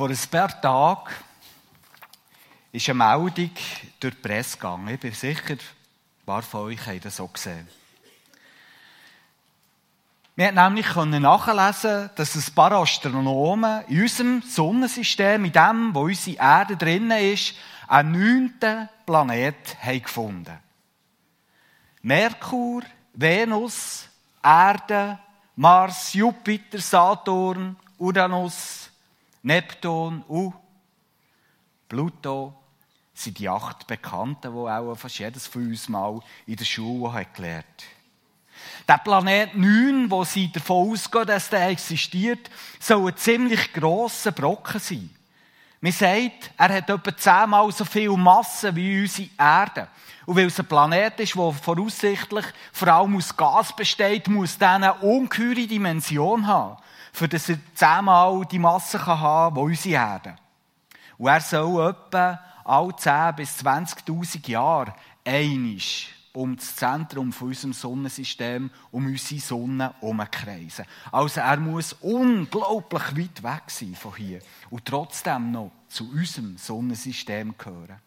Vor ein paar Tagen ist eine Meldung durch die Presse gegangen. Ich bin sicher, ein paar von euch haben das auch gesehen. Wir konnten nämlich nachlesen, dass ein paar Astronomen in unserem Sonnensystem, in dem, wo unsere Erde drin ist, einen neunten Planet haben gefunden. Merkur, Venus, Erde, Mars, Jupiter, Saturn, Uranus, Neptun und Pluto sind die acht Bekannten, die auch fast jedes von uns mal in der Schule hat gelernt Der Planet 9, wo sie davon ausgehen, dass der existiert, soll ein ziemlich grosser Brocken sein. Man sagt, er hat etwa zehnmal so viel Masse wie unsere Erde. Und weil es ein Planet ist, der voraussichtlich vor allem aus Gas besteht, muss er eine ungeheure Dimension haben für das er zehnmal die Masse haben kann, wie unsere Erde. Und er soll etwa alle 10 bis 20.000 Jahre einisch um das Zentrum von unserem Sonnensystem, um unsere Sonne herumkreisen. Also er muss unglaublich weit weg sein von hier und trotzdem noch zu unserem Sonnensystem gehören.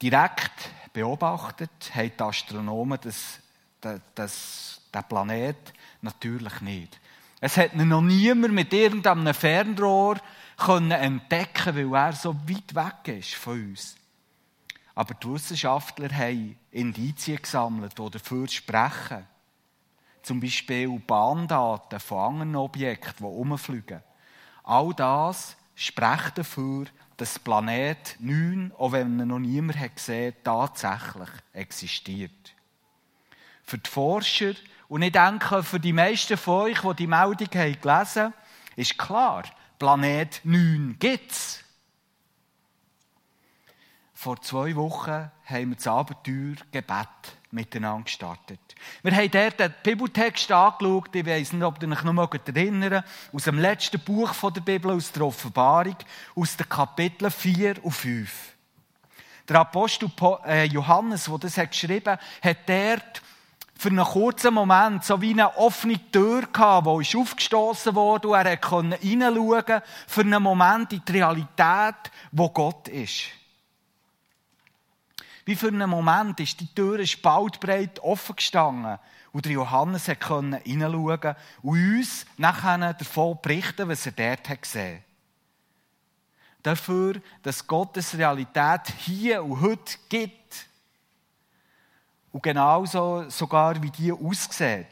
Direkt beobachtet haben die Astronomen das, das, das, den Planet natürlich nicht. Es hat noch niemand mit irgendeinem Fernrohr entdecken weil er so weit weg ist von uns. Aber die Wissenschaftler haben Indizien gesammelt, die dafür sprechen. Zum Beispiel Bahndaten von anderen Objekten, die herumfliegen. All das spricht dafür, dass Planet 9, auch wenn ihn noch niemand hat gesehen tatsächlich existiert. Für die Forscher und ich denke, für die meisten von euch, die die Meldung haben gelesen ist klar, Planet 9 gibt es. Vor zwei Wochen haben wir das Abenteuer Gebet miteinander gestartet. Wir haben dort den Bibeltext angeschaut, ich weiss nicht, ob ihr euch noch erinnern aus dem letzten Buch der Bibel, aus der Offenbarung, aus den Kapiteln 4 und 5. Der Apostel äh, Johannes, der das geschrieben hat, hat dort für einen kurzen Moment so wie eine offene Tür gehabt, die ist aufgestoßen wurde und er konnte hineinschauen für einen Moment in die Realität, wo Gott ist. Wie für einen Moment ist die Tür spaltbreit offen gestanden und der Johannes konnte hineinschauen und uns nachher davon berichten, was er dort hat gesehen Dafür, dass Gottes Realität hier und heute gibt und genauso sogar, wie die aussieht.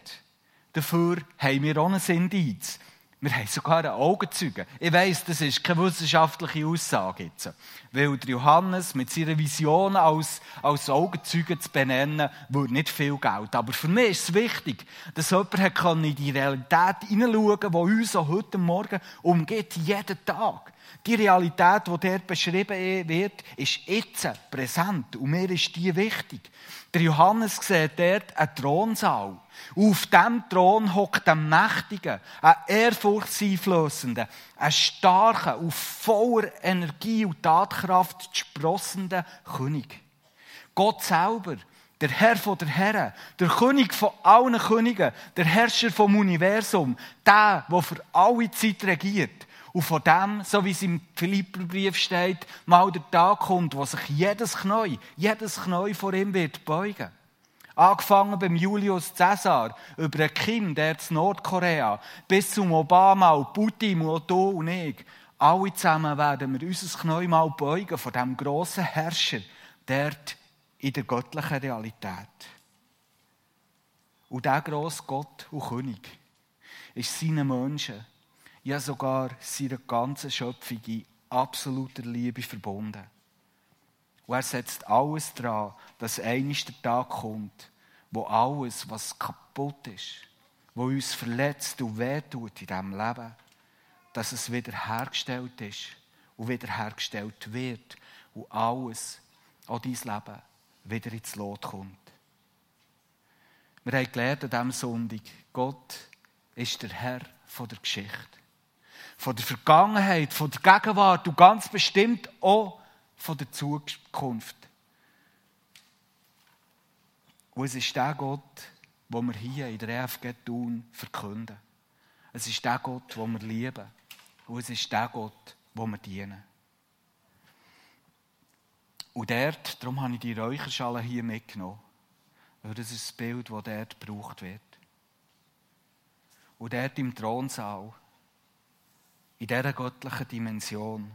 Dafür haben wir auch ein Indiz. Wir haben sogar einen Augenzeugen. Ich weiss, das ist keine wissenschaftliche Aussage jetzt. Weil der Johannes mit seiner Vision als, als Augenzeuge zu benennen, würde nicht viel Geld. Aber für mich ist es wichtig, dass jemand in die Realität hineinschauen kann, die uns auch heute Morgen umgeht, jeden Tag. Die Realität, die dort beschrieben wird, ist jetzt präsent. Und mir ist die wichtig. Der Johannes sieht dort einen Thronsaal. auf dem Thron hockt ein mächtiger, ein ehrfurchtseinflößender, ein starker, auf voller Energie und Tatkraft sprossender König. Gott selber, der Herr von der Herren, der König von allen Königen, der Herrscher vom Universum, der, der für alle Zeit regiert, und von dem, so wie es im Philipperbrief steht, mal der Tag kommt, wo sich jedes Knie, jedes Knie vor ihm wird beugen. Angefangen beim Julius Caesar, über ein Kind, der zu Nordkorea, bis zum Obama und Putin und du und ich. Alle zusammen werden wir unser Knie mal beugen von dem grossen Herrscher, dort in der göttlichen Realität. Und der grosse Gott und König ist seinen Menschen ja sogar seiner ganzen Schöpfung in absoluter Liebe verbunden. Und er setzt alles daran, dass eines der Tag kommt, wo alles, was kaputt ist, wo uns verletzt und wehtut in diesem Leben, dass es wiederhergestellt ist und wiederhergestellt wird und alles, auch dein Leben, wieder ins Lot kommt. Wir haben gelernt an diesem Sonntag, Gott ist der Herr der Geschichte von der Vergangenheit, von der Gegenwart und ganz bestimmt auch von der Zukunft. Und es ist der Gott, den wir hier in der EFG tun, verkünden. Es ist der Gott, den wir lieben. Und es ist der Gott, wo wir dienen. Und dort, darum habe ich die Räucherschale hier mitgenommen, weil das ist das Bild, das dort gebraucht wird. Und dort im Thronsaal, in dieser göttlichen Dimension,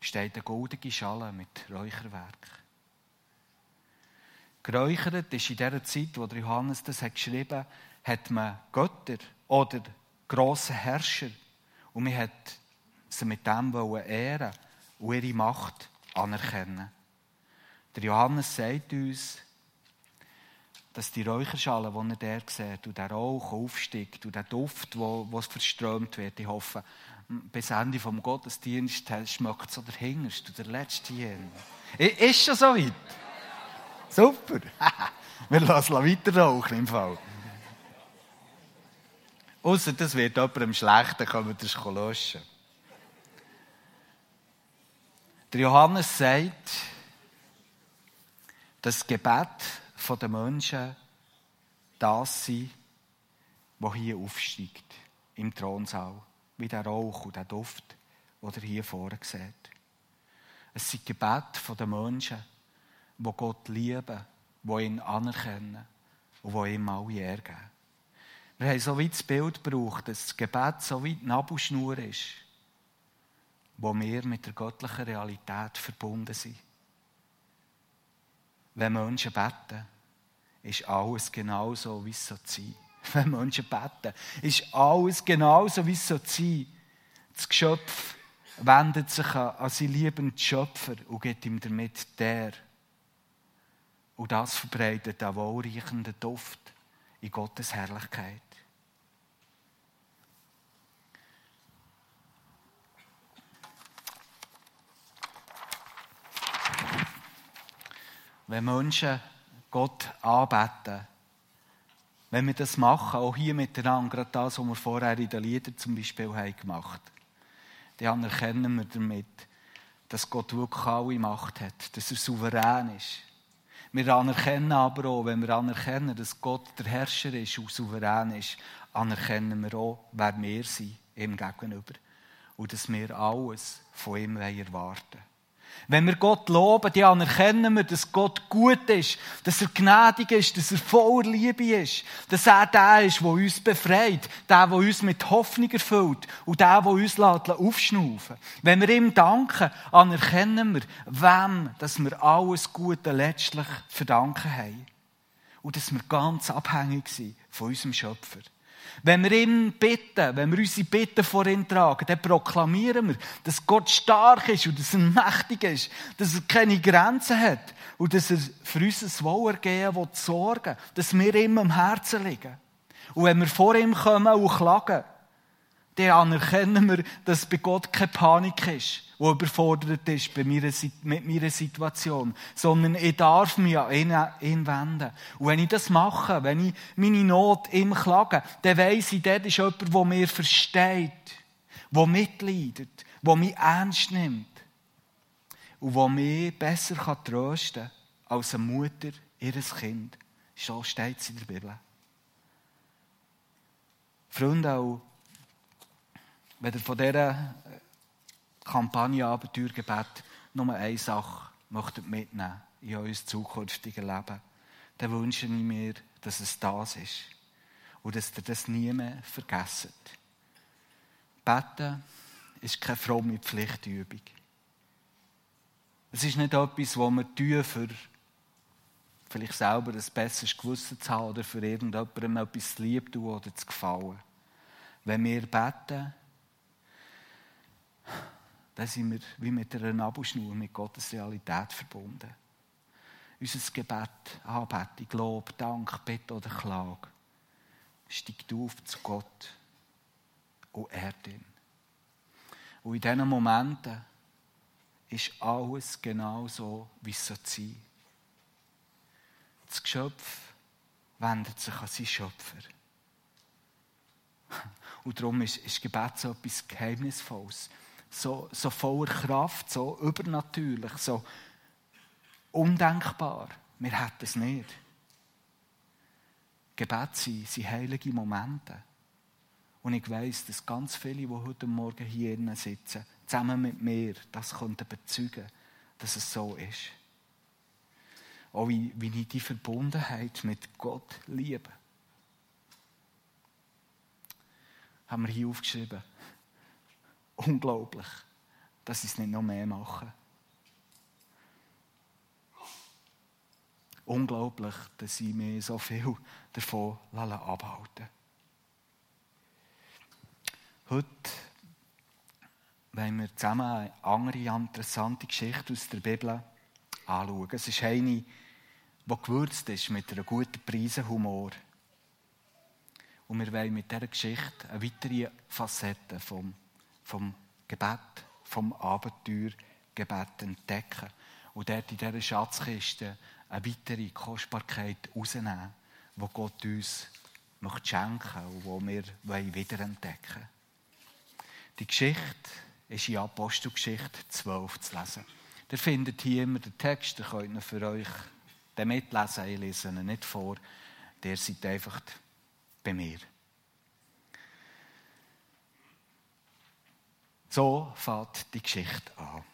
steht eine goldige Schale mit Räucherwerk. Geräuchert ist in dieser Zeit, wo Johannes das hat geschrieben hat, hat man Götter oder grosse Herrscher und man hat sie mit dem ehren und ihre Macht anerkennen. Der Johannes sagt uns, dass die Räucherschale, die er der sieht, und der Rauch aufsteigt und der Duft, wo, wo verströmt wird, ich hoffe, bis Ende vom Gottesdienst schmeckt so der Hingerste, der letzte hier. Ist schon so weit? Super. Wir lassen weiter rauchen im Fall. Außer das wird jemandem schlecht, dann können das löschen. Der Johannes sagt, das Gebet der Menschen das sei, was hier aufsteigt, im Thronsaal, wie der Rauch und der Duft, ihr hier vorne seht. Es sind Gebet der Menschen, die Gott lieben, die ihn anerkennen und die ihm alle Ehre geben. Wir haben so weit das Bild gebraucht, dass das Gebet so weit die Nabelschnur ist, wo wir mit der göttlichen Realität verbunden sind. Wenn Menschen beten, ist alles genauso, wie es so sein Wenn Menschen beten, ist alles genauso, wie es so sein Das Geschöpf wendet sich an seinen liebenden Schöpfer und gibt ihm damit der. Und das verbreitet einen wohlriechenden Duft in Gottes Herrlichkeit. wenn Menschen Gott anbeten, wenn wir das machen, auch hier miteinander, gerade das, was wir vorher in den Liedern zum Beispiel haben gemacht dann anerkennen wir damit, dass Gott wirklich alle Macht hat, dass er souverän ist. Wir anerkennen aber auch, wenn wir anerkennen, dass Gott der Herrscher ist und souverän ist, anerkennen wir auch, wer wir sind ihm gegenüber. Und dass wir alles von ihm erwarten wollen. Wenn wir Gott loben, dann anerkennen wir, dass Gott gut ist, dass er gnädig ist, dass er voller Liebe ist, dass er der ist, der uns befreit, der, der uns mit Hoffnung erfüllt und der, der uns aufschnaufen Wenn wir ihm danken, anerkennen wir, wem dass wir alles Gute letztlich verdanken haben. Und dass wir ganz abhängig sind von unserem Schöpfer. Wenn wir ihn bitten, wenn wir unsere Bitten vor ihn tragen, dann proklamieren wir, dass Gott stark ist und dass er mächtig ist, dass er keine Grenzen hat und dass er für unser Wohlergehen will sorgen dass wir ihm am Herzen liegen. Und wenn wir vor ihm kommen und klagen, dann anerkennen wir, dass bei Gott keine Panik ist, die überfordert ist mit meiner Situation, sondern ich darf mich an ihn wenden. Und wenn ich das mache, wenn ich meine Not ihm klage, dann weiss ich, dort ist jemand, der mir versteht, der mitleidet, der mich ernst nimmt und der mich besser trösten kann als eine Mutter ihres Kind. So steht es in der Bibel. Freunde, auch wenn ihr von dieser Kampagne Abenteuergebet nur eine Sache möchtet mitnehmen in euer zukünftiges Leben, dann wünsche ich mir, dass es das ist und dass ihr das nie mehr vergesst. Beten ist keine fromme Pflichtübung. Es ist nicht etwas, was wir tun, für vielleicht selber ein besseres Gewissen zu haben oder für irgendjemandem etwas zu lieb tun oder zu gefallen. Wenn wir beten, dann sind wir wie mit einer Nabelschnur mit Gottes Realität verbunden. Unser Gebet, Anbetung, Lob, Dank, Bitte oder Klage steigt auf zu Gott und ehrt ihn. Und in diesen Momenten ist alles genau so, wie es sein soll. Das Geschöpf wendet sich an seinen Schöpfer. Und darum ist, ist Gebet so etwas Geheimnisvolles so, so voller Kraft, so übernatürlich, so undenkbar. Wir hätten es nicht. Gebet sind, sind heilige Momente. Und ich weiß, dass ganz viele, die heute Morgen hier sitzen, zusammen mit mir, das konnten bezeugen, dass es so ist. Auch wie, wie ich die Verbundenheit mit Gott liebe. Haben wir hier aufgeschrieben. Unglaublich, dass sie es nicht noch mehr machen. Unglaublich, dass sie mir so viel davon abhalten Heute wollen wir zusammen eine andere interessante Geschichte aus der Bibel anschauen. Es ist eine, die gewürzt ist mit einer guten Prise Humor. Und wir wollen mit dieser Geschichte eine weitere Facette vom, vom Gebet, vom Abenteuergebet entdecken. Und dort in dieser Schatzkiste eine weitere Kostbarkeit herausnehmen, die Gott uns möchte schenken und die wir wiederentdecken wollen. Die Geschichte ist in Apostelgeschichte 12 zu lesen. Ihr findet hier immer den Text, ihr könnt ihn für euch mitlesen, ich lese ihn nicht vor. Der seid einfach bei mir. So fängt die Geschichte an.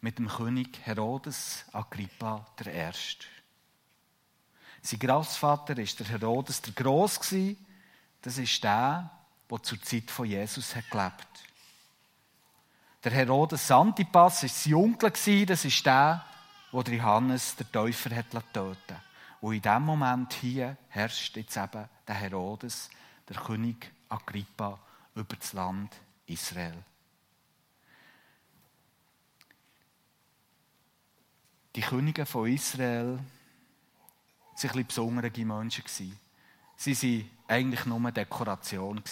Mit dem König Herodes Agrippa I. Sein Großvater war der Herodes der Gross. Das ist der, der zur Zeit von Jesus gelebt Der Herodes Antipas war sein Onkel. Das ist der, der Johannes der Täufer hat töten Und in diesem Moment hier herrscht jetzt eben der Herodes, der König Agrippa, über das Land Israel. Die Könige von Israel waren ein bisschen besondere Menschen. Sie waren eigentlich nur Dekoration.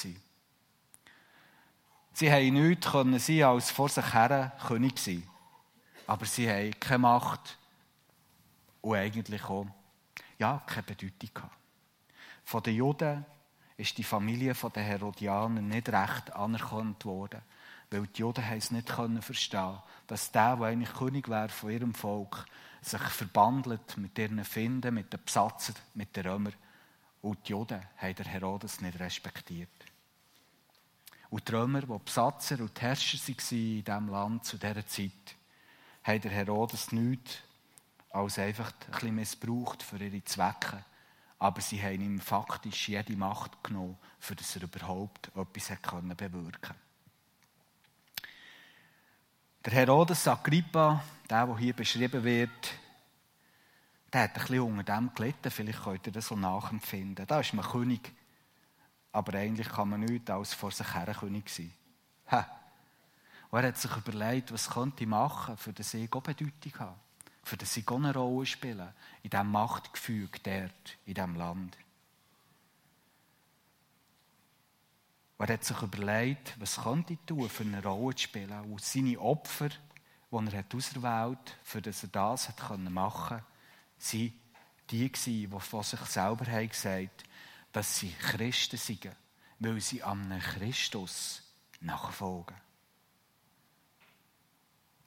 Sie haben nichts sein als vor sich her König sein. Aber sie haben keine Macht und eigentlich auch ja, keine Bedeutung. Von den Juden ist die Familie der Herodianer nicht recht anerkannt worden, weil die Juden es nicht verstehen dass der, der eigentlich König wäre von ihrem Volk, sich verbandelt mit ihren Finden, mit den Besatzern, mit den Römern. Und die Juden haben der Herodes nicht respektiert. Und die Römer, die Besatzer und die Herrscher waren in diesem Land zu dieser Zeit, haben der Herodes nichts als einfach ein bisschen missbraucht für ihre Zwecke. Aber sie haben ihm faktisch jede Macht genommen, für dass er überhaupt etwas bewirken konnte. Der Herodes Agrippa, der, der hier beschrieben wird, der hat ein bisschen unter dem gelitten. Vielleicht könnt ihr das so nachempfinden. Da ist man König, aber eigentlich kann man nicht als vor sich her König sein. Ha. Und er hat sich überlegt, was könnte ich machen, für das ich auch Bedeutung habe für das sie eine Rolle spielen in diesem Machtgefüge dort, in diesem Land. Er hat sich überlegt, was könnte ich tun, für eine Rolle zu spielen. Und seine Opfer, die er hat auserwählt für das er das hat machen konnte, waren die, die von sich selber haben gesagt dass sie Christen sind, weil sie einem Christus nachfolgen.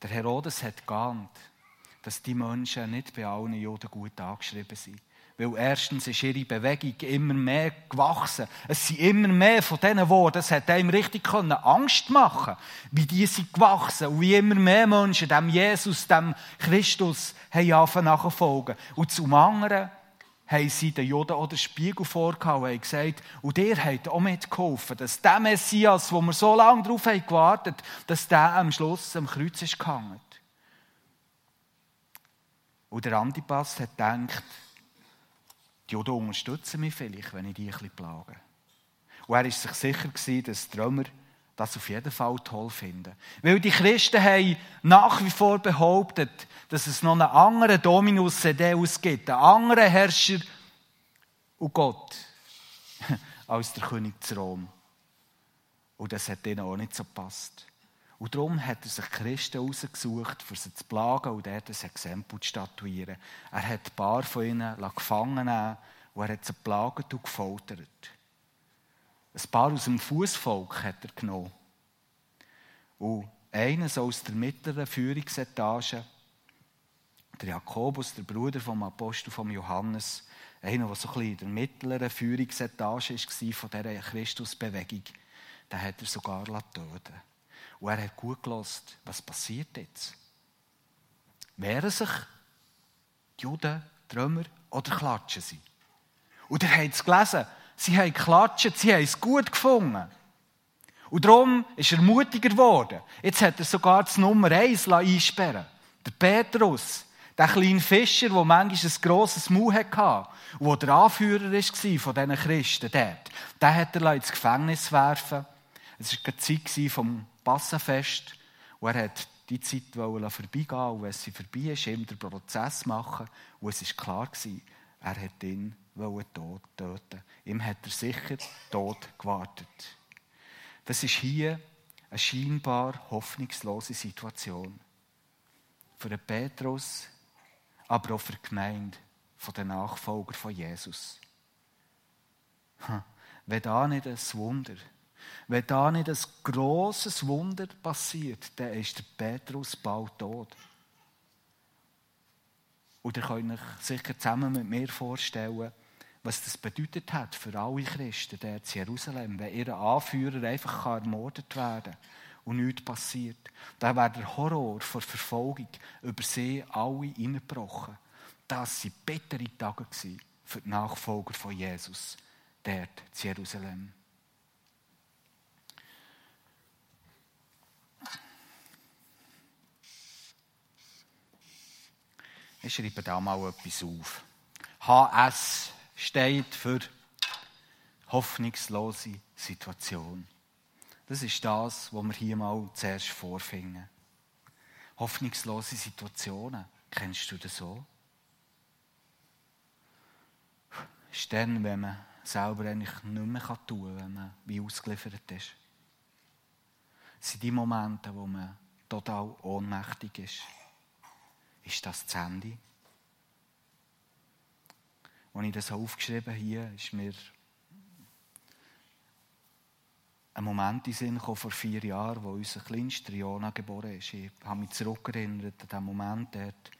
Der Herodes hat geahnt, dass die Menschen nicht bei allen Juden gut angeschrieben sind. Weil erstens ist ihre Bewegung immer mehr gewachsen. Es sind immer mehr von diesen Worten. Es hat einem richtig Angst machen wie die sind gewachsen und wie immer mehr Menschen dem Jesus, dem Christus, haben nachfolgen. Und zum anderen haben sie den Juden auch den Spiegel vorgehauen und gesagt, und ihr habt auch mitgeholfen, dass der Messias, wo wir so lange darauf haben gewartet dass der am Schluss am Kreuz ist gehangen. Und der Antipas hat gedacht, die Juden unterstützen mich vielleicht, wenn ich die ein bisschen plage. Und er war sich sicher, dass die Römer das auf jeden Fall toll finden. Weil die Christen haben nach wie vor behauptet, dass es noch einen anderen Dominus Sedeus gibt, einen anderen Herrscher und Gott als der König zu Rom. Und das hat ihnen auch nicht so gepasst. Und darum hat er sich Christen ausgesucht, für sie zu plagen und dort ein Exempel zu statuieren. Er hat ein paar von ihnen gefangen nehmen und er hat sie plagt und gefoltert. Ein paar aus dem Fußvolk hat er genommen. Und eines aus der mittleren Führungsetage, der Jakobus, der Bruder vom Apostel von Johannes, einer, der so ein bisschen in der mittleren Führungsetage war von dieser Christusbewegung, den hat er sogar töten Und er hat gut gelost, was passiert jetzt? Wehren sich die Juden, die Römer, oder klatschen sie? Und ihr habt es gelesen, sie haben geklatscht, sie haben es gut gefunden. Und darum ist er mutiger geworden. Jetzt hat er sogar das Nummer 1 einsperren Der Petrus, der kleine Fischer, der manchmal ein grosses Maul hatte und der Anführer war von diesen Christen dort, den hat er ins Gefängnis werfen Es war die Zeit vom Passenfest und er hat die Zeit vorbeigehen und wenn sie vorbei ist, ihm den Prozess machen und es war klar, er hat ihn töten Ihm hat er sicher tot gewartet. Das ist hier eine scheinbar hoffnungslose Situation. Für den Petrus, aber auch für die Gemeinde der Nachfolger von Jesus. Wenn da nicht ein Wunder, wenn da nicht ein grosses Wunder passiert, dann ist der Petrus bald tot. Und ihr könnt euch sicher zusammen mit mir vorstellen, was das bedeutet hat für alle Christen der in Jerusalem, wenn ihr Anführer einfach ermordet werden kann und nichts passiert. Dann wäre der Horror vor Verfolgung über sie alle hineingebrochen. Das waren bittere Tage für die Nachfolger von Jesus dort in Jerusalem. Ich schreibe da mal etwas auf. HS steht für hoffnungslose Situation. Das ist das, was wir hier mal zuerst vorfinden. Hoffnungslose Situationen. Kennst du das so? Ist dann, wenn man selber eigentlich nicht mehr tun kann, wenn man wie ausgeliefert ist. Es sind die Momente, wo man total ohnmächtig ist. Ist das das Ende? Als ich das aufgeschrieben habe, hier, ist mir ein Moment in Sinn gekommen, vor vier Jahren, wo unser kleinster Jona geboren ist. Ich habe mich zurückerinnert an den Moment dort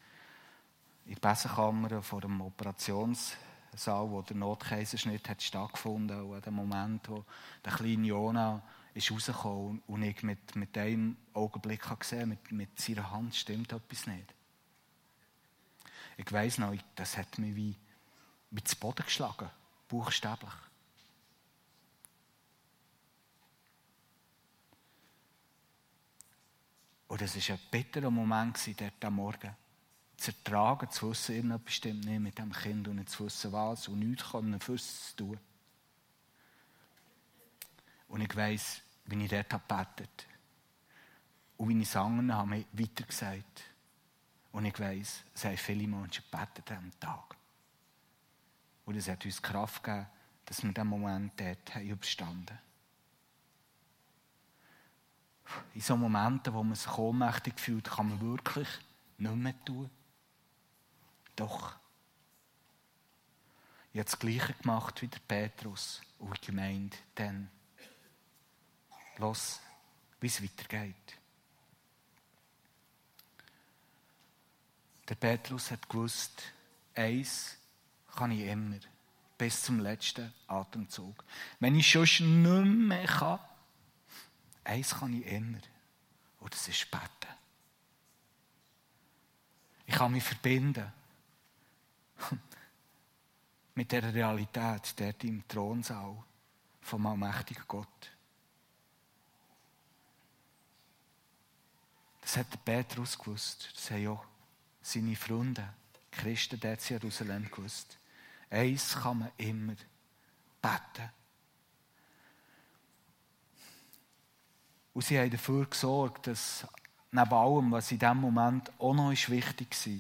in der Besenkammer vor dem Operationssaal, wo der Notkaiserschnitt hat stattgefunden und an dem Moment, wo der kleine Jona ist und ich mit, mit einem Augenblick gesehen mit, mit seiner Hand stimmt etwas nicht. Ich weiss noch, das hat mich wie mit zu Boden geschlagen, buchstäblich. Und es war ein bitterer Moment dort am Morgen. Zu ertragen, zu wissen, irgendetwas stimmt nicht mit dem Kind und nicht zu wissen, was und nichts können für es zu tun. Und ich weiss, wie ich dort gebetet habe. Und wie ich Sangen habe weitergesagt. Und ich weiss, es haben viele Menschen gebetet am Tag. Und es hat uns Kraft gegeben, dass wir diesen Moment dort haben überstanden In so Momenten, wo man sich ohnmächtig fühlt, kann man wirklich nicht mehr tun. Doch. Ich habe das Gleiche gemacht wie der Petrus und gemeint, dann los, wie es weitergeht. Der Petrus hat gewusst, eins kann ich immer. Bis zum letzten Atemzug. Wenn ich schon nicht mehr kann, eins kann ich immer. Und das ist beten. Ich kann mich verbinden mit der Realität, der im Thronsaal vom allmächtigen Gott. Das hat der Petrus gewusst. Das haben auch seine Freunde, Christen dort in Jerusalem gewusst. Eins kann man immer beten. Und sie haben dafür gesorgt, dass neben allem, was in diesem Moment auch noch wichtig war,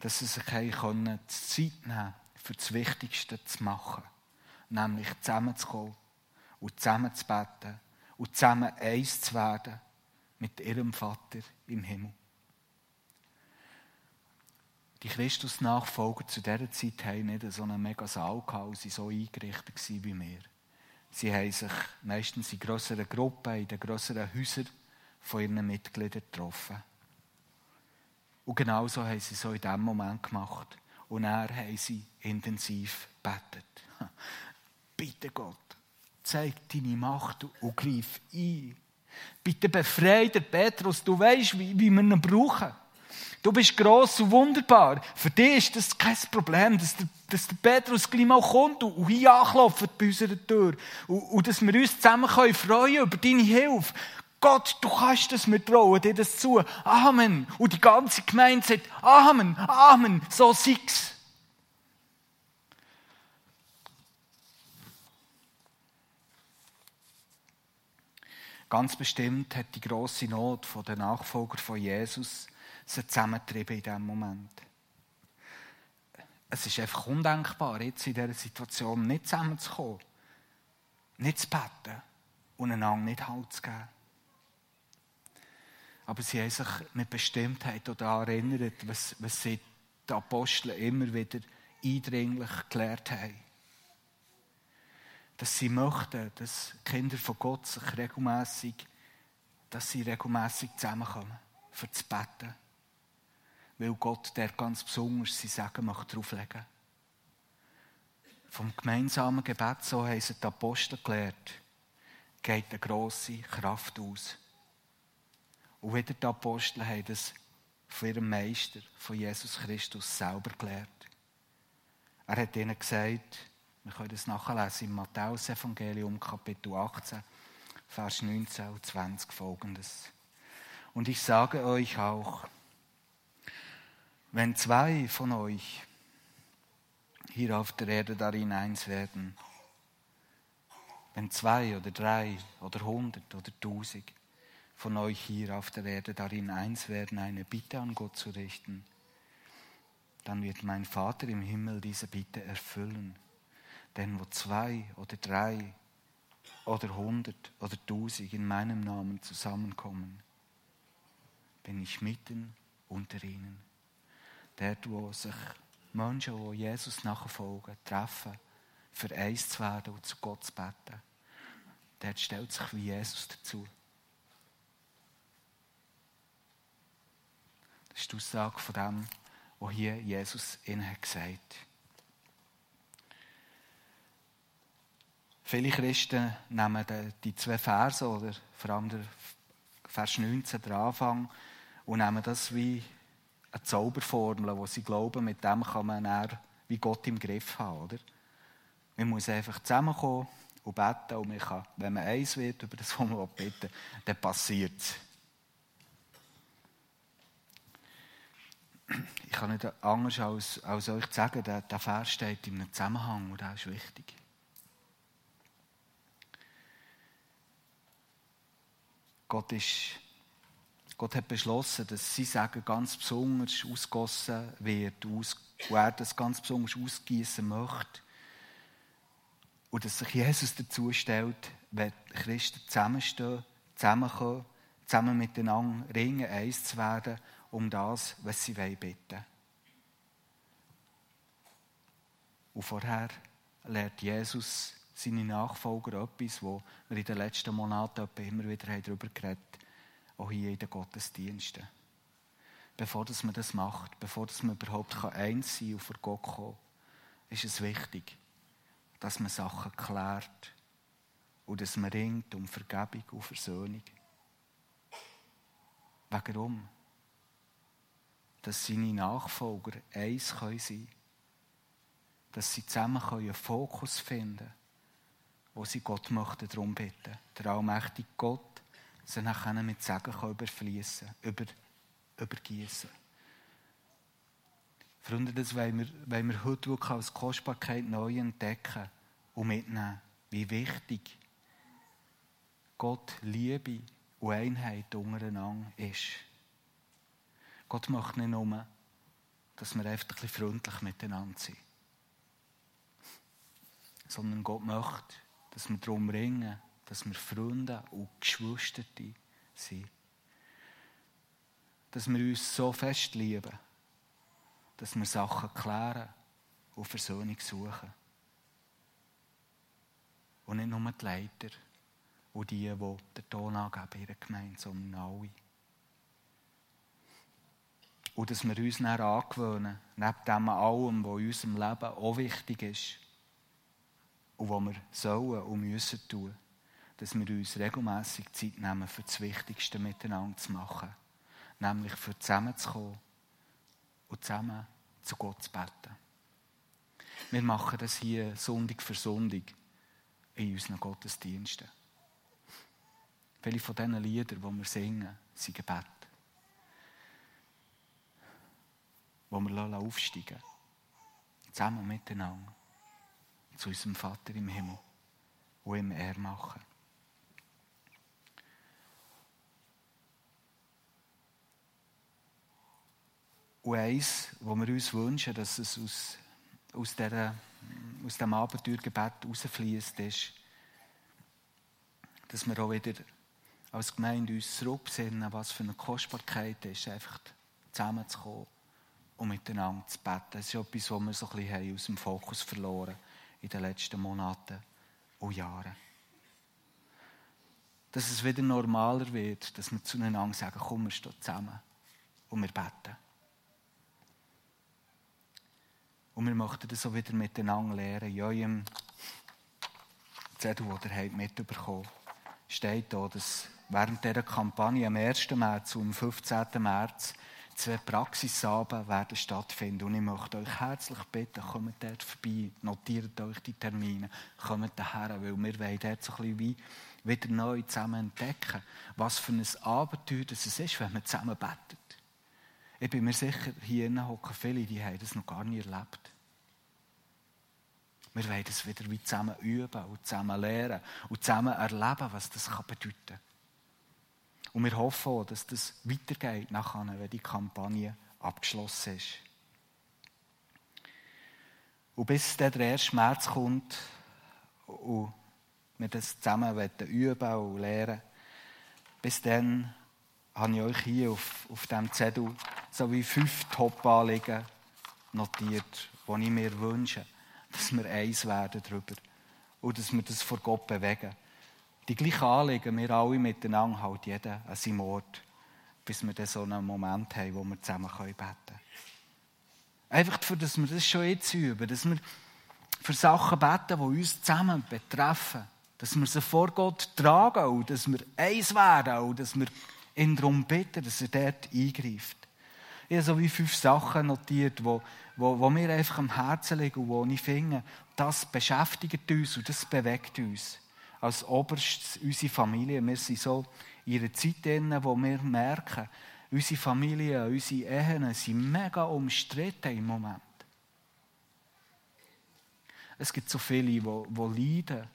dass sie sich können, Zeit nehmen für das Wichtigste zu machen. Nämlich zusammenzukommen und zusammen zu beten und zusammen eins zu werden mit ihrem Vater im Himmel. Die Christus-Nachfolger zu dieser Zeit haben nicht so einen mega Saal gehabt, sie so eingerichtet wie wir. Sie haben sich meistens in grösseren Gruppen, in den grösseren Häusern von ihren Mitgliedern getroffen. Und genauso haben sie so in diesem Moment gemacht. Und er haben sie intensiv betet. Bitte Gott, zeig deine Macht und greif ein. Bitte befreie Petrus, du weißt, wie, wie wir ihn brauchen. Du bist gross und wunderbar. Für dich ist das kein Problem, dass der, dass der Petrus gleich mal kommt und, hier anklopft bei unserer Tür. Und, und dass wir uns zusammen können freuen über deine Hilfe. Gott, du kannst das, wir trauen dir das zu. Amen. Und die ganze Gemeinde sagt, Amen, Amen, so sie's. Ganz bestimmt hat die große Not der Nachfolger von Jesus sie zusammentrieben in diesem Moment. Es ist einfach undenkbar, jetzt in dieser Situation nicht zusammenzukommen, nicht zu beten und einander nicht Halt zu geben. Aber sie haben sich mit Bestimmtheit daran erinnert, was, was sie die Apostel immer wieder eindringlich gelehrt haben. Dass sie möchten, dass Kinder von Gott sich regelmäßig, dass sie regelmäßig zusammenkommen, für zu beten weil Gott der ganz besonders sein Segen möchte drauflegen Vom gemeinsamen Gebet, so haben sie die Apostel gelehrt, geht eine grosse Kraft aus. Und wieder die Apostel haben das von ihrem Meister, von Jesus Christus, selber gelehrt. Er hat ihnen gesagt, wir können das nachlesen im Matthäus-Evangelium, Kapitel 18, Vers 19 und 20 folgendes. Und ich sage euch auch, wenn zwei von euch hier auf der Erde darin eins werden, wenn zwei oder drei oder hundert oder tausend von euch hier auf der Erde darin eins werden, eine Bitte an Gott zu richten, dann wird mein Vater im Himmel diese Bitte erfüllen. Denn wo zwei oder drei oder hundert oder tausend in meinem Namen zusammenkommen, bin ich mitten unter ihnen dort, wo sich Menschen, die Jesus nachfolgen, treffen, für eins zu werden und zu Gott zu beten. Dort stellt sich wie Jesus dazu. Das ist die Aussage von dem, was hier Jesus ihnen gesagt Viele Christen nehmen die zwei Verse oder vor allem der Vers 19, der Anfang, und nehmen das wie eine Zauberformel, wo sie glauben, mit dem kann man dann wie Gott im Griff haben. Oder? Man muss einfach zusammenkommen und beten und man kann, wenn man eins wird über das, was man beten dann passiert es. Ich kann nicht anders als, als euch sagen, der, der Vers steht in einem Zusammenhang und das ist wichtig. Gott ist Gott hat beschlossen, dass sein Segen ganz besonders ausgossen wird, und er das ganz besonders ausgießen möchte. Und dass sich Jesus dazu stellt, wenn Christen zusammenstehen, zusammenkommen, zusammen miteinander ringen, eins zu werden, um das, was sie bitten wollen. Und vorher lehrt Jesus seine Nachfolger etwas, wo wir in den letzten Monaten immer wieder darüber geredet haben auch hier in den Gottesdiensten. Bevor dass man das macht, bevor dass man überhaupt eins sein und vor Gott kommen ist es wichtig, dass man Sachen klärt und dass man ringt um Vergebung und Versöhnung. Warum? Dass seine Nachfolger eins sein können. Dass sie zusammen einen Fokus finden können, wo sie Gott möchten darum bitten. Der allmächtige Gott sie nachher mit Segen überfließen, über, übergießen. Freunde, das wollen wir, wollen wir heute wirklich als Kostbarkeit neu entdecken und mitnehmen, wie wichtig Gott Liebe und Einheit untereinander ist. Gott möchte nicht nur, dass wir einfach ein bisschen freundlich miteinander sind, sondern Gott möchte, dass wir darum ringen, dass wir Freunde und Geschwister sind. Dass wir uns so fest lieben, dass wir Sachen klären und Versöhnung suchen. Und nicht nur die Leiter und die, die den Ton angeben in ihrer Gemeinde, sondern alle. Und dass wir uns dann angewöhnen, neben dem allem, was in unserem Leben auch wichtig ist und was wir sollen und müssen tun, dass wir uns regelmäßig Zeit nehmen, für das Wichtigste miteinander zu machen. Nämlich für zusammenzukommen und zusammen zu Gott zu beten. Wir machen das hier Sonntag für Sonntag in unseren Gottesdiensten. Viele von diesen Liedern, die wir singen, sind Gebet. Wo wir aufsteigen Zusammen miteinander. Zu unserem Vater im Himmel. Und ihm er machen. Und eins, was wir uns wünschen, dass es aus, aus, dieser, aus diesem Abenteuergebet herausfließt, ist, dass wir auch wieder als Gemeinde uns zurückbesinnen, was für eine Kostbarkeit ist, einfach zusammenzukommen und miteinander zu beten. Das ist etwas, was wir so ein bisschen aus dem Fokus verloren in den letzten Monaten und Jahren. Dass es wieder normaler wird, dass wir zueinander sagen, komm, wir stehen zusammen und wir beten. Und wir möchten das auch wieder miteinander lernen. In eurem Zettel, den ihr mitbekommen habt, steht da, dass während dieser Kampagne am 1. März und am 15. März zwei Praxisabende werden stattfinden. Und ich möchte euch herzlich bitten, kommt dort vorbei, notiert euch die Termine, kommt daher, weil wir wollen dort so ein bisschen wie wieder neu zusammen entdecken, was für ein Abenteuer das ist, wenn man zusammen betet. Ich bin mir sicher, hier hocken viele, die haben das noch gar nie erlebt. Wir wollen das wieder wie zusammen üben und zusammen lernen und zusammen erleben, was das bedeuten kann. Und wir hoffen auch, dass das weitergeht nachher, wenn die Kampagne abgeschlossen ist. Und bis dann der erste März kommt und wir das zusammen üben und lernen, bis dann habe ich euch hier auf, auf diesem Zettel so wie fünf Top-Anliegen notiert, die ich mir wünsche, dass wir eins werden darüber und dass wir das vor Gott bewegen. Die gleichen Anliegen, wir alle miteinander, halt jeder an seinem Ort, bis wir dann so einen Moment haben, wo wir zusammen beten können. Einfach, für, dass wir das schon jetzt üben, dass wir für Sachen beten, die uns zusammen betreffen, dass wir sie vor Gott tragen und dass wir eins werden und dass wir ihn darum bitten, dass er dort eingreift. Ich so wie fünf Sachen notiert, wo, wo, wo mir einfach am Herzen liegen und wo ich finde, das beschäftigt uns und das bewegt uns. Als oberstes unsere Familie. Wir sind so in einer Zeit drin, wo wir merken, unsere Familie, unsere Ehen sind mega umstritten im Moment. Es gibt so viele, die, die leiden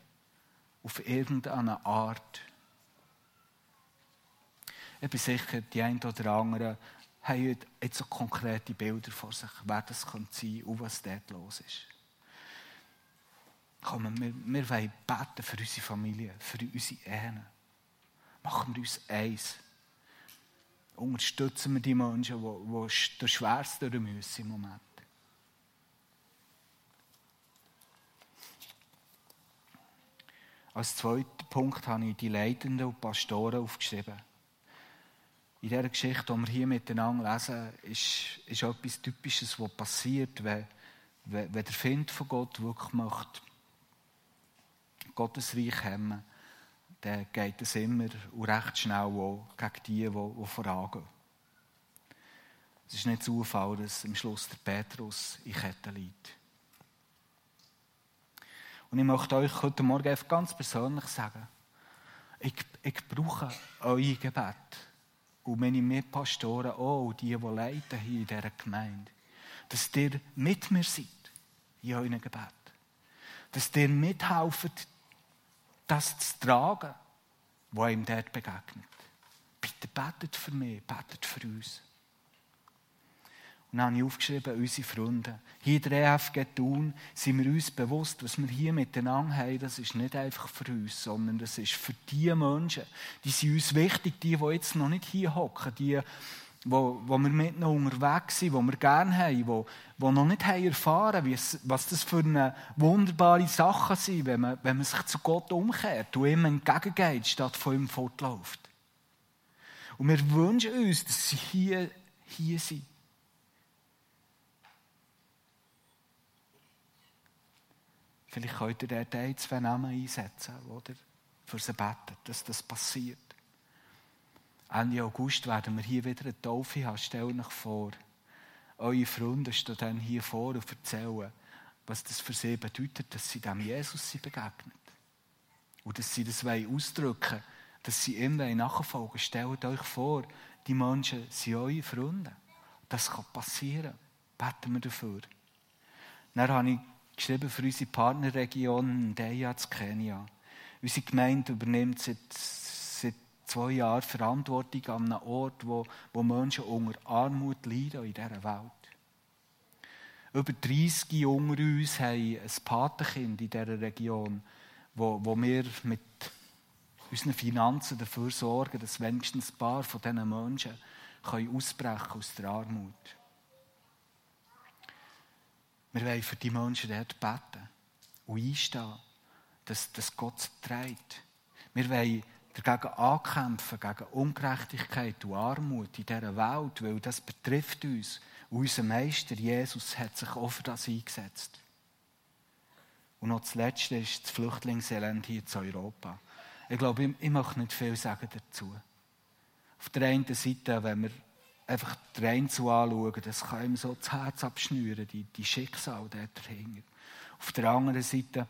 auf irgendeine Art. Ich bin sicher, die einen oder anderen haben jetzt so konkrete Bilder vor sich, wer das sein könnte und was dort los ist. Komm, wir, wir wollen beten für unsere Familie, für unsere Ehen. Machen wir uns eins. Unterstützen wir die Menschen, die, die das Schwerste durch müssen im Moment. Als zweiter Punkt habe ich die Leitenden und Pastoren aufgeschrieben in dieser Geschichte, die wir hier miteinander lesen, ist, ist etwas Typisches, was passiert, wenn, wenn, der Find von Gott wirklich möchte, Gottes Reich haben, dann geht es immer und recht schnell auch gegen die, die, die vorangehen. Es ist nicht Zufall, dass am Schluss der Petrus in Ketten liegt. Und ich möchte euch heute Morgen ganz persönlich sagen, ich, ich brauche euer Gebet und meine Mitpastoren auch, die, die leiten hier in dieser Gemeinde, dass ihr mit mir seid in euren Gebet. Dass ihr mithelft, das zu tragen, was ihm dort begegnet. Bitte betet für mich, betet für uns. Und dann habe ich aufgeschrieben, unsere Freunde. Hier in der EFG Thun sind wir uns bewusst, was wir hier miteinander haben, das ist nicht einfach für uns, sondern das ist für die Menschen. Die sind uns wichtig, die, die jetzt noch nicht hier hocken, die, wo, wo wir mit noch unterwegs sind, die wir gerne haben, die, die noch nicht haben erfahren haben, was das für eine wunderbare Sache sind, wenn man, wenn man sich zu Gott umkehrt und ihm entgegengeht, statt von ihm fortläuft. Und wir wünschen uns, dass sie hier, hier sind Vielleicht könnt ihr dort ein, zwei Namen einsetzen, oder? Für sie beten, dass das passiert. Ende August werden wir hier wieder eine Taufe haben. Stellt euch vor, eure Freunde stehen dann hier vor und erzählen, was das für sie bedeutet, dass sie dem Jesus sie begegnet. Und dass sie das ausdrücken dass sie ihm nachfolgen Stellt euch vor, die Menschen sind eure Freunde. Das kann passieren. Beten wir dafür. Dann habe ich geschrieben für unsere Partnerregion Deya zu Kenia. Unsere Gemeinde übernimmt seit, seit zwei Jahren Verantwortung an einem Ort, wo, wo Menschen unter Armut leiden in dieser Welt. Über 30 unter uns haben ein Patenkind in dieser Region, wo, wo wir mit unseren Finanzen dafür sorgen, dass wenigstens ein paar von diesen Menschen können ausbrechen aus der Armut. Wir wollen für die Menschen dort beten und einstehen, dass, dass Gott sie trägt. Wir wollen dagegen ankämpfen, gegen Ungerechtigkeit und Armut in dieser Welt, weil das betrifft uns. Und unser Meister Jesus hat sich auch für das eingesetzt. Und noch das Letzte ist das Flüchtlingselend hier in Europa. Ich glaube, ich, ich möchte nicht viel sagen dazu. Auf der einen Seite, wenn wir einfach den zu anschauen, das kann ihm so das Herz abschnüren, die, die Schicksal dort dahinter. Auf der anderen Seite,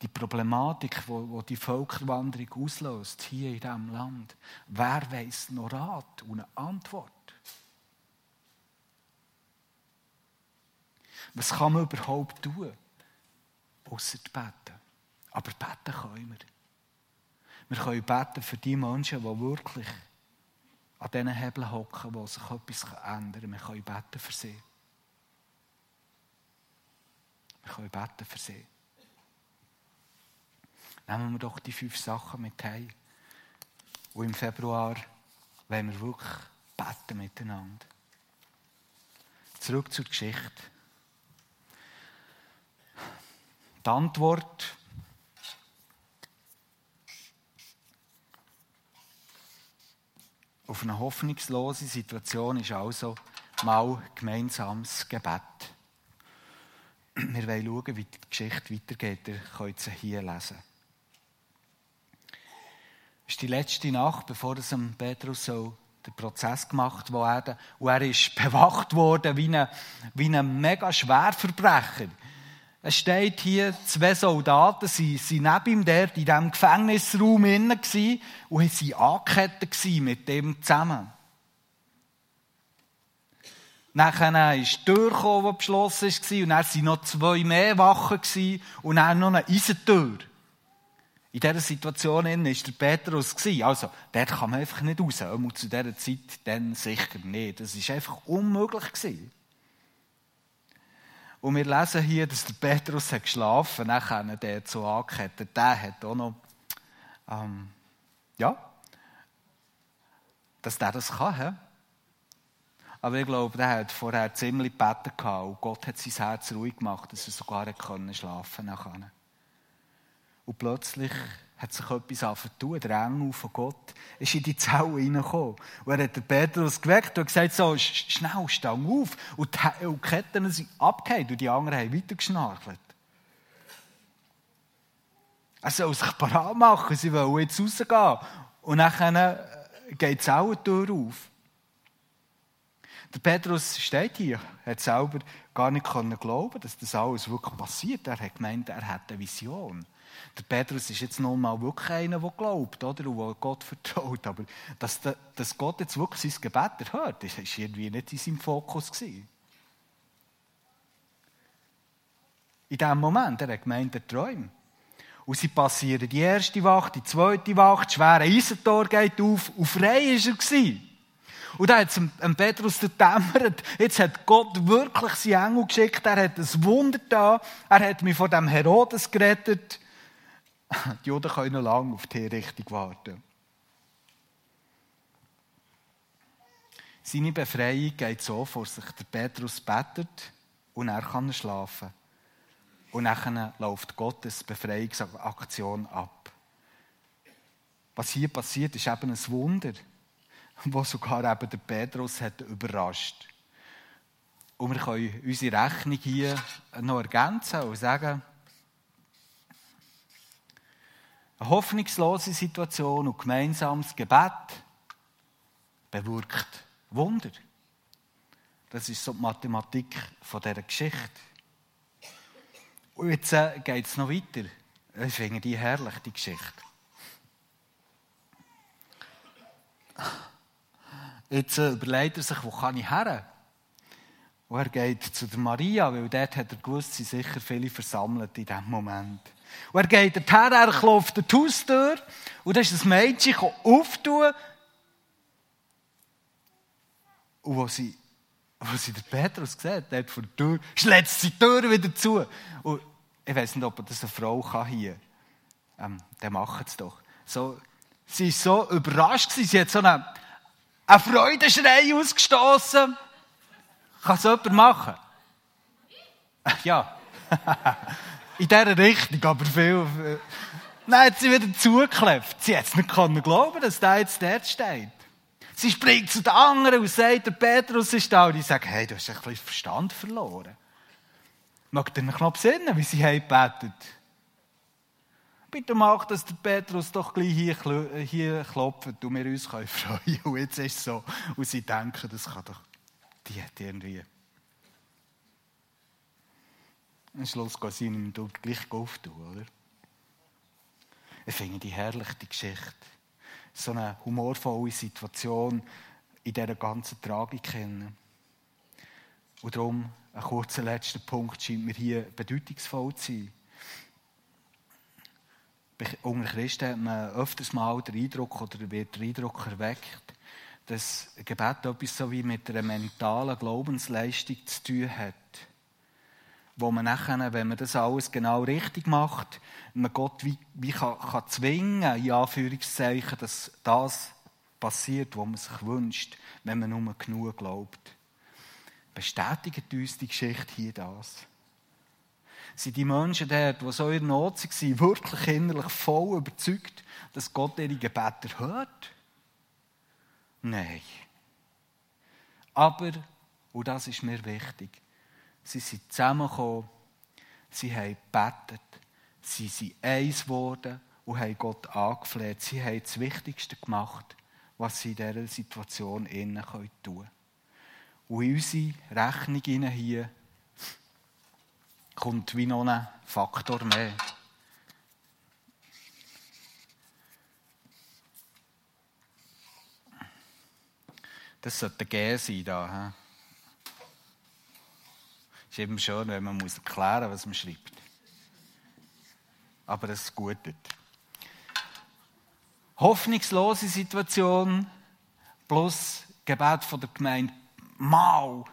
die Problematik, wo, wo die Völkerwanderung auslöst, hier in diesem Land. Wer weiß noch Rat und eine Antwort? Was kann man überhaupt tun? Außer beten. Aber beten können wir. Wir können beten für die Menschen, die wirklich an diesen Hebeln hocken, wo sich etwas ändern kann. Wir können beten für sie. Wir können beten für sie. Nehmen wir doch die fünf Sachen mit heim. Und im Februar wollen wir wirklich beten miteinander. Zurück zur Geschichte. Die Antwort auf eine hoffnungslose Situation ist also mal gemeinsames Gebet. Wir wollen schauen, wie die Geschichte weitergeht. Ihr könnt sie hier lesen. Es ist die letzte Nacht, bevor es Petrus so der Prozess gemacht wurde. Und er ist bewacht worden wie ein, wie ein mega Schwerverbrecher. Es steht hier, zwei Soldaten sie waren neben ihm dort in diesem Gefängnisraum und waren angekettet mit dem zusammen. Nachher ist die Tür die beschlossen war, und dann waren noch zwei mehr Wachen und dann noch eine Eisentür. In dieser Situation war der Petrus. Also, dort kann man einfach nicht raus. Zu dieser Zeit dann sicher nicht. Das war einfach unmöglich. Und wir lesen hier, dass der Petrus hat geschlafen hat, nachher der so angekettet. Der hat auch noch, ähm, ja, dass der das kann. He? Aber ich glaube, der hat vorher ziemlich gebeten und Gott hat sein Herz ruhig gemacht, dass er sogar schlafen konnte. Und plötzlich hat sich etwas angefangen Der Engel von Gott ist in die Zelle reingekommen. Und er hat den Petrus geweckt und gesagt, so, schnell, stang auf. Und die, Ketten sind abgehängt und die anderen haben weiter geschnarchelt. Er soll sich parat machen, sie wollen jetzt rausgehen. Und dann äh, geht die Zellentür auf. Der Petrus steht hier, hat selber gar nicht glauben dass das alles wirklich passiert. Er hat gemeint, er hat eine Vision. Der Petrus ist jetzt noch mal wirklich einer, der glaubt, oder? Und der Gott vertraut. Aber dass, dass Gott jetzt wirklich sein Gebet erhört, das war irgendwie nicht in seinem Fokus. Gewesen. In diesem Moment, er hat gemeint, er träumt. Und sie passieren die erste Wacht, die zweite Wacht, das schwere Eisentor geht auf, und frei war er. Und da hat es Petrus dämmert, jetzt hat Gott wirklich seinen Engel geschickt, er hat ein Wunder da, er hat mich vor dem Herodes gerettet. Die Juden können noch lange auf die Richtung warten. Seine Befreiung geht so vor sich. Der Petrus betet und er kann schlafen. Und dann läuft Gottes Befreiungsaktion ab. Was hier passiert, ist eben ein Wunder, das sogar eben der Petrus hat überrascht. Und wir können unsere Rechnung hier noch ergänzen und sagen, Eine hoffnungslose Situation und gemeinsames Gebet bewirkt Wunder. Das ist so die Mathematik von dieser Geschichte. Und jetzt äh, geht es noch weiter. Ich finde die herrlich, die Geschichte. Jetzt äh, überlegt er sich, wo kann ich her? Und er geht zu der Maria, weil dort hat er gewusst, sie sicher viele versammelt in diesem Moment. Und er geht dorthin, er klopft die Haustür und da ist das Mädchen auftun. Und wo sie, wo sie den Petrus sieht, dort vor der Tür, schlägt sie die Tür wieder zu. Und ich weiß nicht, ob das eine Frau kann hier. Ähm, der macht es doch. So, sie war so überrascht, sie hat so einen, einen Freudenschrei ausgestoßen. Kann es jemand machen? Ja. In dieser Richtung, aber viel. Dann hat sie wieder zugeklebt. Sie hat es nicht können glauben, dass der jetzt dort steht. Sie springt zu den anderen und sagt, der Petrus ist da. Und ich sage, hey, du hast ein bisschen Verstand verloren. Mag dir noch besinnen, wie sie haben? Bitte mach, dass der Petrus doch gleich hier, hier klopft und wir uns freuen können. Und jetzt ist es so. Und sie denken, das kann doch, die hat irgendwie. Am Schluss gehen sie ihm gleich auftun, oder? Ich finde die herrliche Geschichte. So eine humorvolle Situation in dieser ganzen Tragik kennen. Und darum, ein kurzer letzter Punkt scheint mir hier bedeutungsvoll zu sein. Unter Christen hat man öfters mal den Eindruck oder wird der Eindruck erweckt, dass Gebet etwas so wie mit einer mentalen Glaubensleistung zu tun hat. Wo man nachher, wenn man das alles genau richtig macht, man Gott wie, wie kann, kann zwingen, in Anführungszeichen, dass das passiert, was man sich wünscht, wenn man nur genug glaubt. Bestätigt uns die Geschichte hier das? Sind die Menschen dort, die so in Not waren, wirklich innerlich voll überzeugt, dass Gott ihre Gebete hört? Nein. Aber, und das ist mir wichtig, sie sind zusammengekommen, sie haben gebetet, sie sind eins geworden und haben Gott angefleht. Sie haben das Wichtigste gemacht, was sie in dieser Situation innen tun können. Und in unsere Rechnung hier kommt wie noch ein Faktor mehr. Das sollte G sein da. Es ist eben schön, wenn man muss erklären muss, was man schreibt. Aber das ist gut. Hoffnungslose Situation plus Gebet von der Gemeinde. Mal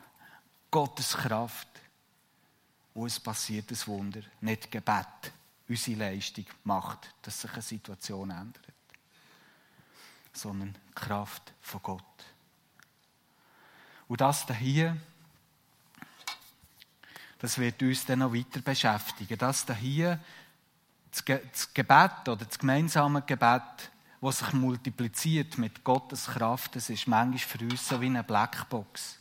Gottes Kraft. Und es passiert ein Wunder. Nicht Gebet, unsere Leistung macht, dass sich eine Situation ändert. Sondern Kraft von Gott. Und das hier, das wird uns dann noch weiter beschäftigen. Das hier, das Gebet oder das gemeinsame Gebet, das sich multipliziert mit Gottes Kraft, das ist manchmal für uns so wie eine Blackbox.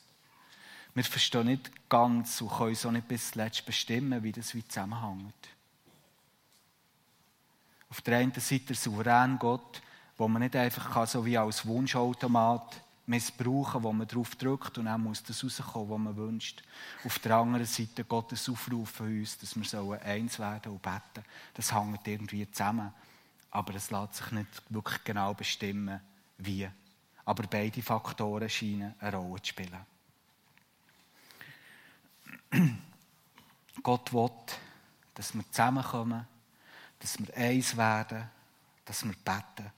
Wir verstehen nicht ganz und können so nicht bis zuletzt bestimmen, wie das wie zusammenhängt. Auf der einen Seite der souverän Gott, wo man nicht einfach so wie als Wunschautomat missbrauchen, wo man drauf drückt und dann muss das rauskommen, was man wünscht. Auf der anderen Seite Gottes Aufruf von uns, dass wir eins werden und beten. Das hängt irgendwie zusammen. Aber es lässt sich nicht wirklich genau bestimmen, wie. Aber beide Faktoren scheinen eine Rolle zu spielen. Gott will, dass wir zusammenkommen, dass wir eins werden, dass wir beten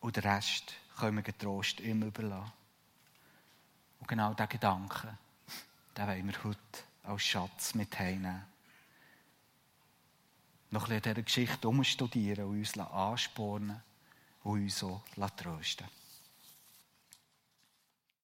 und den Rest können wir getrost ihm überlassen. Und genau diesen Gedanken, den wollen wir heute als Schatz mit heimnehmen. Noch ein bisschen dieser Geschichte umstudieren und uns anspornen und uns so trösten